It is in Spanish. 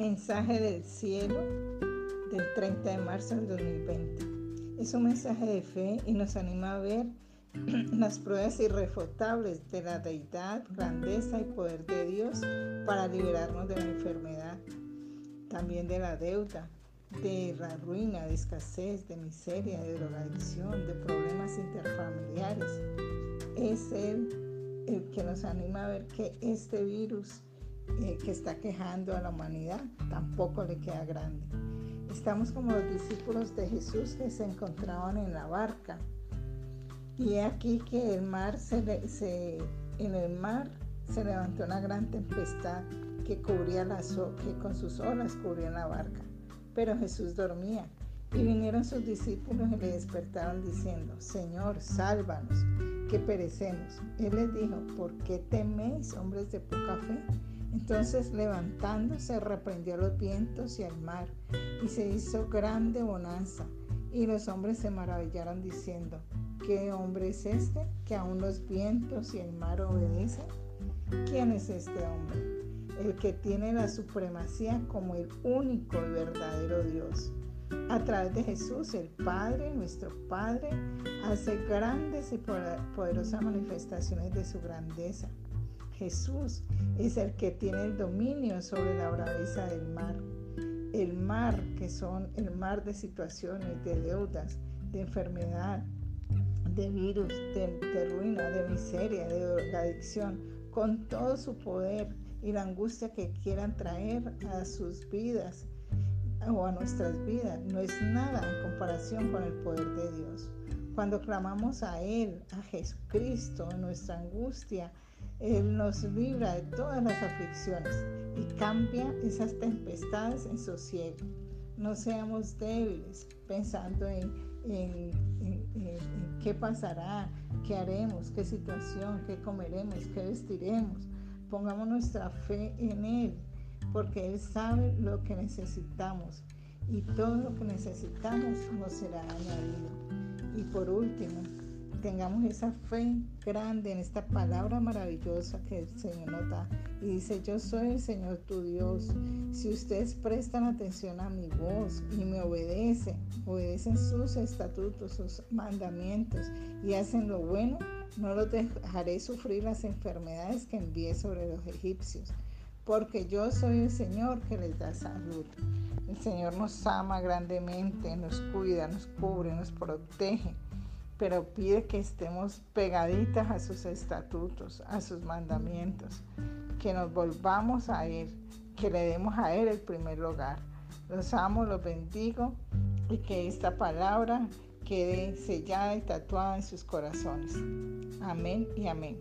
Mensaje del cielo del 30 de marzo del 2020. Es un mensaje de fe y nos anima a ver las pruebas irrefutables de la deidad, grandeza y poder de Dios para liberarnos de la enfermedad, también de la deuda, de la ruina, de escasez, de miseria, de drogadicción, de problemas interfamiliares. Es el que nos anima a ver que este virus eh, que está quejando a la humanidad tampoco le queda grande. Estamos como los discípulos de Jesús que se encontraban en la barca. Y aquí que el mar se, en el mar se levantó una gran tempestad que cubría las que con sus olas cubría la barca. Pero Jesús dormía. Y vinieron sus discípulos y le despertaron diciendo, Señor, sálvanos, que perecemos. Él les dijo, ¿por qué teméis, hombres de poca fe? Entonces levantándose reprendió los vientos y al mar, y se hizo grande bonanza. Y los hombres se maravillaron diciendo, ¿qué hombre es este que aún los vientos y el mar obedecen? ¿Quién es este hombre? El que tiene la supremacía como el único y verdadero Dios. A través de Jesús, el Padre, nuestro Padre, hace grandes y poderosas manifestaciones de su grandeza Jesús es el que tiene el dominio sobre la braveza del mar. El mar, que son el mar de situaciones, de deudas, de enfermedad, de virus, de, ruina, de miseria, de adicción, con todo su poder y la angustia que quieran traer a sus vidas o a nuestras vidas, no es nada en comparación con el poder de Dios. Cuando clamamos a Él, a Jesucristo, nuestra angustia, él nos libra de todas las aflicciones y cambia esas tempestades en sosiego. No seamos débiles pensando en, qué pasará, qué haremos, qué situación, qué comeremos, qué vestiremos. Pongamos nuestra fe en Él, porque Él sabe lo que necesitamos y todo lo que necesitamos nos será añadido. Y por último, tengamos esa fe grande en esta palabra maravillosa que el Señor nos da. Y dice, yo soy el Señor tu Dios. Si ustedes prestan atención a mi voz y me obedecen, obedecen sus estatutos, sus mandamientos y hacen lo bueno, no los dejaré sufrir las enfermedades que envié sobre los egipcios. Porque yo soy el Señor que les da salud. El Señor nos ama grandemente, nos cuida, nos cubre, nos protege pero pide que estemos pegaditas a sus estatutos, a sus mandamientos, que nos volvamos a Él, que le demos a Él el primer lugar. Los amo, los bendigo y que esta palabra quede sellada y tatuada en sus corazones. Amén y amén.